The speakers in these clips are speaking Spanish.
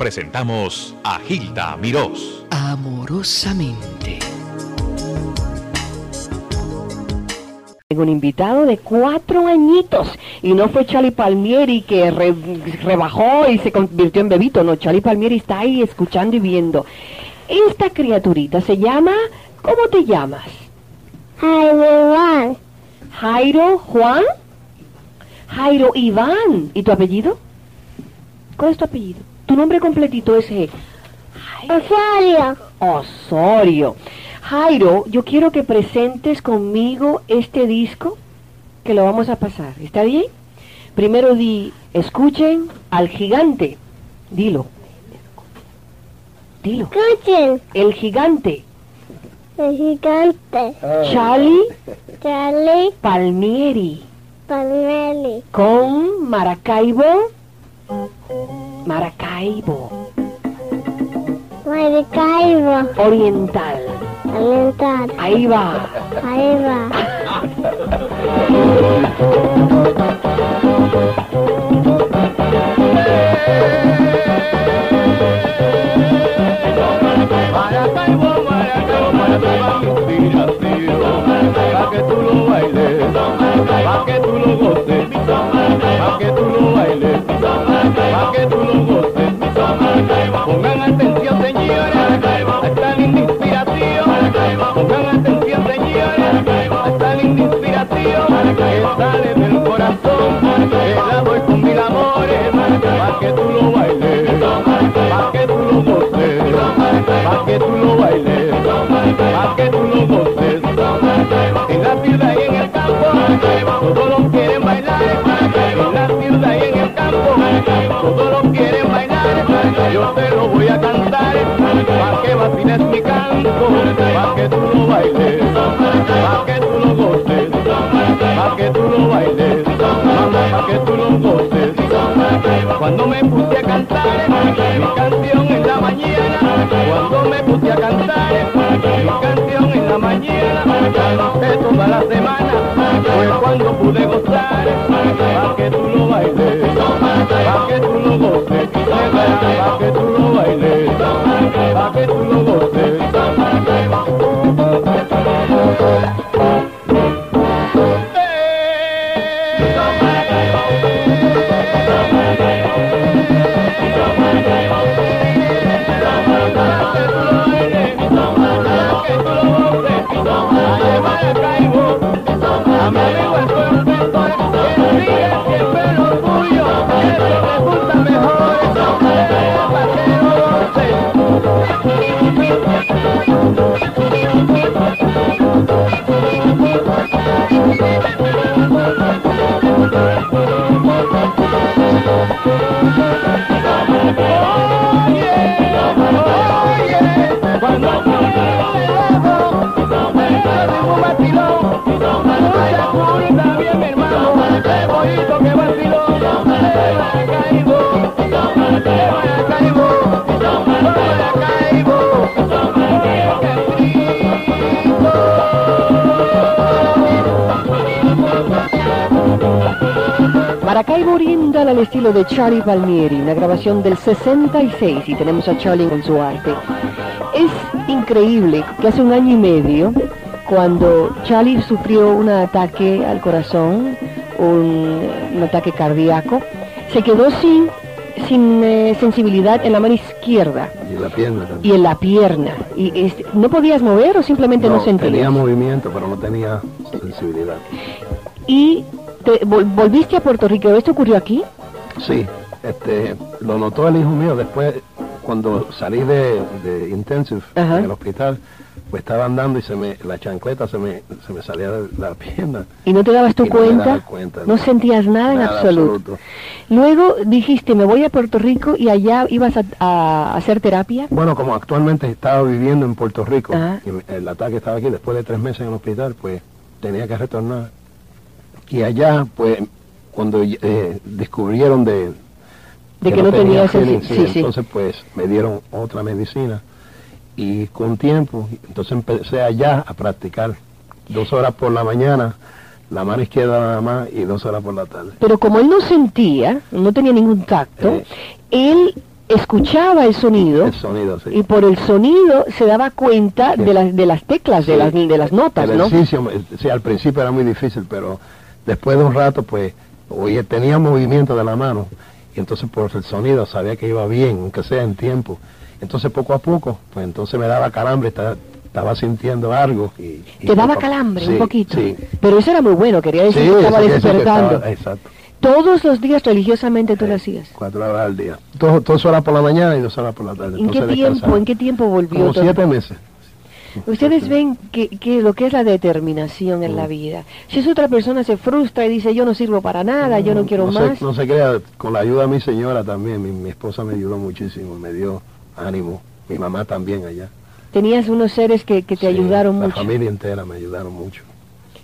presentamos a Gilda Mirós. Amorosamente. Tengo un invitado de cuatro añitos y no fue Charlie Palmieri que re- rebajó y se convirtió en bebito, no, Charlie Palmieri está ahí escuchando y viendo. Esta criaturita se llama, ¿cómo te llamas? Jairo Jairo Juan. Jairo Iván. ¿Y tu apellido? ¿Cuál es tu apellido? Tu nombre completito es eh, Osorio, Osorio. Jairo, yo quiero que presentes conmigo este disco que lo vamos a pasar. ¿Está bien? Primero di, escuchen al gigante. Dilo. Dilo. escuchen, El gigante. el gigante, Charlie Charlie Palmieri. Palmieri, Con Maracaibo. Maracaibo. Maracaibo, Oriental. Oriental, Ahí va. ahí va. mañana, canté toda la semana, fue cuando pude gozar, pa' que tú lo bailes, pa' que tú lo goces, pa' que tú lo bailes, pa' que tú lo goces. Maracaibo Oriental al estilo de Charlie Palmieri, una grabación del 66 y tenemos a Charlie con su arte. Es increíble que hace un año y medio, cuando Charlie sufrió un ataque al corazón, un, un ataque cardíaco, se quedó sin, sin eh, sensibilidad en la mano izquierda Y la pierna y también. en la pierna. Y ¿No podías mover o simplemente no, sentías? tenía movimiento, pero no tenía sensibilidad. Y te, vol- volviste a Puerto Rico. ¿Esto ocurrió aquí? Sí, este, lo notó el hijo mío después, cuando salí de, de intensive Ajá. en el hospital, pues estaba andando y se me, la chancleta se me, se me salía de la pierna. ¿Y no te dabas tu Y no me cuenta? cuenta, no sentías nada, en absoluto. absoluto. Luego dijiste, me voy a Puerto Rico y allá ibas a, a hacer terapia. Bueno, como actualmente estaba viviendo en Puerto Rico, y el ataque estaba aquí, después de tres meses en el hospital, pues tenía que retornar. Y allá, pues, cuando eh, descubrieron de, De que no tenía ese- sí, sí. entonces pues me dieron otra medicina y con tiempo, entonces empecé allá a practicar dos horas por la mañana, la mano izquierda nada más y dos horas por la tarde. Pero como él no sentía, no tenía ningún tacto, Eh. él escuchaba el sonido El sonido, sí. y por el sonido se daba cuenta de las de las teclas, de las de las notas, el ¿no? ejercicio, sí, al principio era muy difícil, pero después de un rato, pues, oye, tenía movimiento de la mano, y entonces por el sonido sabía que iba bien, aunque sea en tiempo. Entonces poco a poco, pues entonces me daba calambre, estaba, estaba sintiendo algo. Y, y Te daba calambre sí, un poquito. Sí, Pero eso era muy bueno, quería decir sí, que estaba que despertando. estaba- exacto. Todos los días religiosamente tú lo hacías. Cuatro horas al día. Dos, dos horas por la mañana y dos horas por la tarde. ¿En qué tiempo, descansaba. en qué tiempo volvió Como todo? siete meses. Ustedes ven que, que lo que es la determinación en la Mm. vida. Si es otra persona se frustra y dice yo no sirvo para nada, yo no quiero no más. Se, no se crea, con la ayuda de mi señora también, mi, mi esposa me ayudó muchísimo, me dio ánimo, mi mamá también allá. Tenías unos seres que, que te Sí, ayudaron la mucho. familia entera me ayudaron mucho.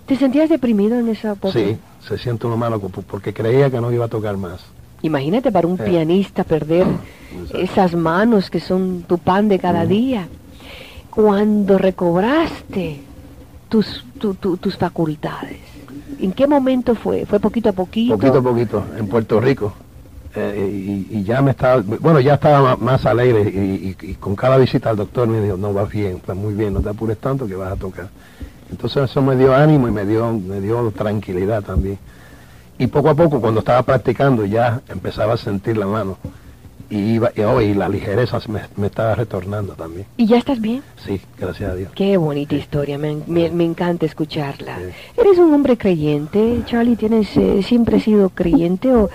¿Te sentías deprimido en esa época? Sí, se siente uno malo por- porque creía que no iba a tocar más. Imagínate para un Eh. pianista perder Exacto. esas manos que son tu pan de cada día. Cuando recobraste tus, tu- tu- tus facultades, ¿en qué momento fue? ¿Fue poquito a poquito? Poquito a poquito, en Puerto Rico. Eh, y, ya me estaba, bueno, ya estaba más alegre y, con cada visita al doctor me dijo, no, vas bien, vas muy bien, no te apures tanto que vas a tocar. Entonces eso me dio ánimo y me dio, me dio tranquilidad también. Y poco a poco, cuando estaba practicando, ya empezaba a sentir la mano. Y, iba, y, oh, y la ligereza me, me estaba retornando también. ¿Y ya estás bien? Sí, gracias a Dios. Qué bonita historia, me, me- me encanta escucharla. Sí. ¿Eres un hombre creyente, Charlie? ¿Tienes eh, siempre sido creyente o,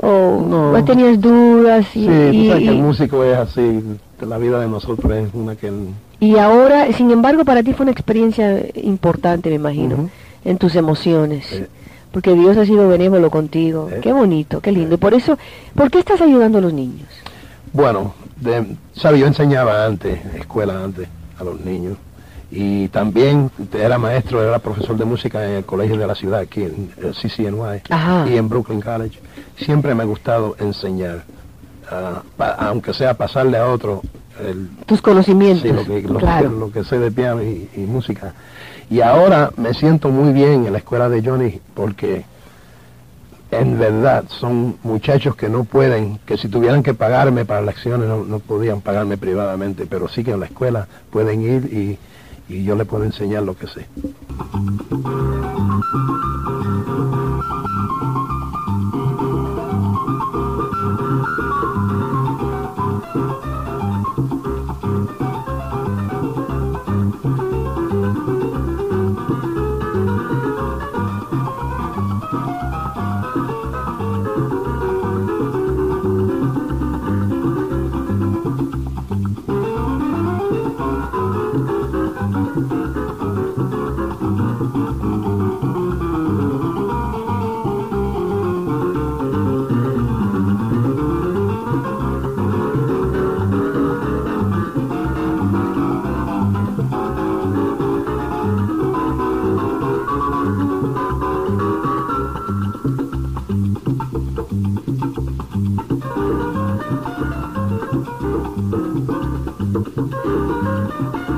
o, No. tenías dudas? Y, Sí, tú y- sabes que el músico es así, la vida de nosotros es una que... y ahora, sin embargo, para ti fue una experiencia importante, me imagino, Ujú. en tus emociones. Sí. Porque Dios ha sido benévolo contigo. Sí. Qué bonito, qué lindo. Y por eso, ¿por qué estás ayudando a los niños? Bueno, de, sabe, yo enseñaba antes, escuela antes, a los niños. Y también era maestro, era profesor de música en el colegio de la ciudad, aquí en el CCNY Ajá. y en Brooklyn College. Siempre me ha gustado enseñar, ah, pa- aunque sea pasarle a otro el, Tus conocimientos. Sí, lo que, lo, claro. que, lo que sé de piano y, y música. Y ahora me siento muy bien en la escuela de Johnny porque en verdad son muchachos que no pueden, que si tuvieran que pagarme para lecciones no, no podían pagarme privadamente, pero sí que en la escuela pueden ir y, y yo les puedo enseñar lo que sé. Thank you.